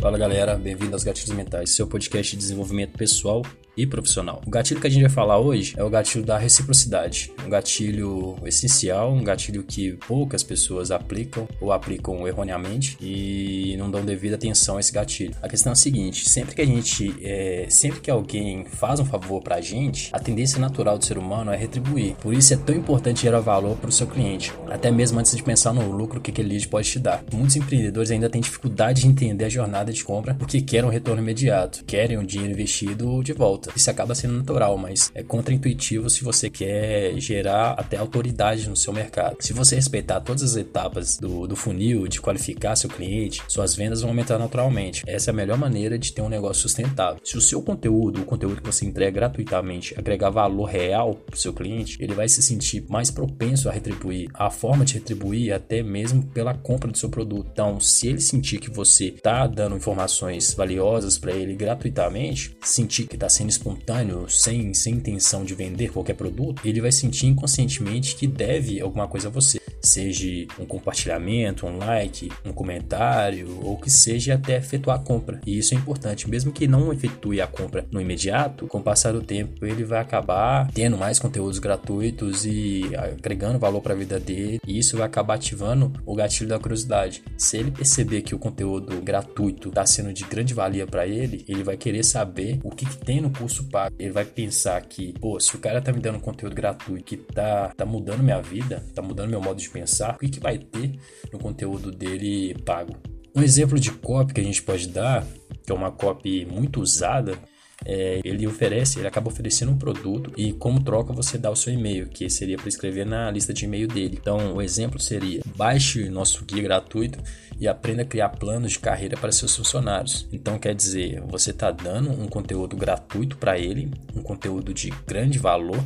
Fala galera, bem-vindo aos Gatilhos Mentais, seu podcast de desenvolvimento pessoal e profissional. O gatilho que a gente vai falar hoje é o gatilho da reciprocidade, um gatilho essencial, um gatilho que poucas pessoas aplicam ou aplicam erroneamente e não dão devida atenção a esse gatilho. A questão é a seguinte: sempre que a gente, é, sempre que alguém faz um favor pra gente, a tendência natural do ser humano é retribuir. Por isso é tão importante gerar valor para o seu cliente, até mesmo antes de pensar no lucro que aquele lead pode te dar. Muitos empreendedores ainda têm dificuldade de entender a jornada de compra porque querem um retorno imediato, querem o dinheiro investido de volta. Isso acaba sendo natural, mas é contraintuitivo se você quer gerar até autoridade no seu mercado. Se você respeitar todas as etapas do, do funil, de qualificar seu cliente, suas vendas vão aumentar naturalmente. Essa é a melhor maneira de ter um negócio sustentável. Se o seu conteúdo, o conteúdo que você entrega gratuitamente, agregar valor real para o seu cliente, ele vai se sentir mais propenso a retribuir. A forma de retribuir até mesmo pela compra do seu produto. Então, se ele sentir que você está dando informações valiosas para ele gratuitamente, sentir que está sendo espontâneo, sem, sem intenção de vender qualquer produto, ele vai sentir inconscientemente que deve alguma coisa a você. Seja um compartilhamento, um like, um comentário, ou que seja até efetuar a compra. E isso é importante. Mesmo que não efetue a compra no imediato, com o passar do tempo ele vai acabar tendo mais conteúdos gratuitos e agregando valor para a vida dele. E isso vai acabar ativando o gatilho da curiosidade. Se ele perceber que o conteúdo gratuito está sendo de grande valia para ele, ele vai querer saber o que, que tem no curso pago, ele vai pensar que, pô, se o cara tá me dando conteúdo gratuito que tá, tá mudando minha vida, tá mudando meu modo de pensar, o que, que vai ter no conteúdo dele pago? Um exemplo de copy que a gente pode dar, que é uma copy muito usada, é, ele oferece, ele acaba oferecendo um produto e como troca você dá o seu e-mail, que seria para escrever na lista de e-mail dele. Então, o exemplo seria: baixe nosso guia gratuito e aprenda a criar planos de carreira para seus funcionários. Então, quer dizer, você está dando um conteúdo gratuito para ele, um conteúdo de grande valor.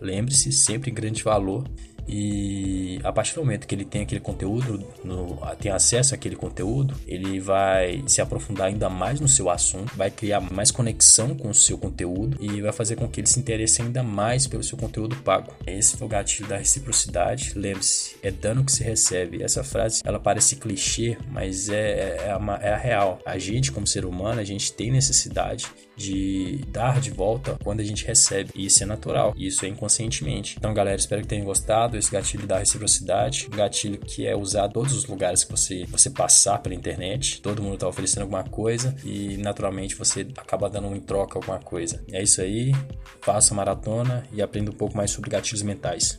Lembre-se, sempre grande valor e a partir do momento que ele tem aquele conteúdo, no, tem acesso àquele conteúdo, ele vai se aprofundar ainda mais no seu assunto, vai criar mais conexão com o seu conteúdo e vai fazer com que ele se interesse ainda mais pelo seu conteúdo pago. Esse foi o gatilho da reciprocidade. Lembre-se, é dano que se recebe. Essa frase ela parece clichê, mas é, é, a, é a real. A gente, como ser humano, a gente tem necessidade de dar de volta quando a gente recebe. E isso é natural, isso é inconscientemente. Então, galera, espero que tenham gostado. Esse gatilho da reciprocidade, um gatilho que é usado em todos os lugares que você, você passar pela internet. Todo mundo está oferecendo alguma coisa e naturalmente você acaba dando em troca alguma coisa. É isso aí. Faça maratona e aprenda um pouco mais sobre gatilhos mentais.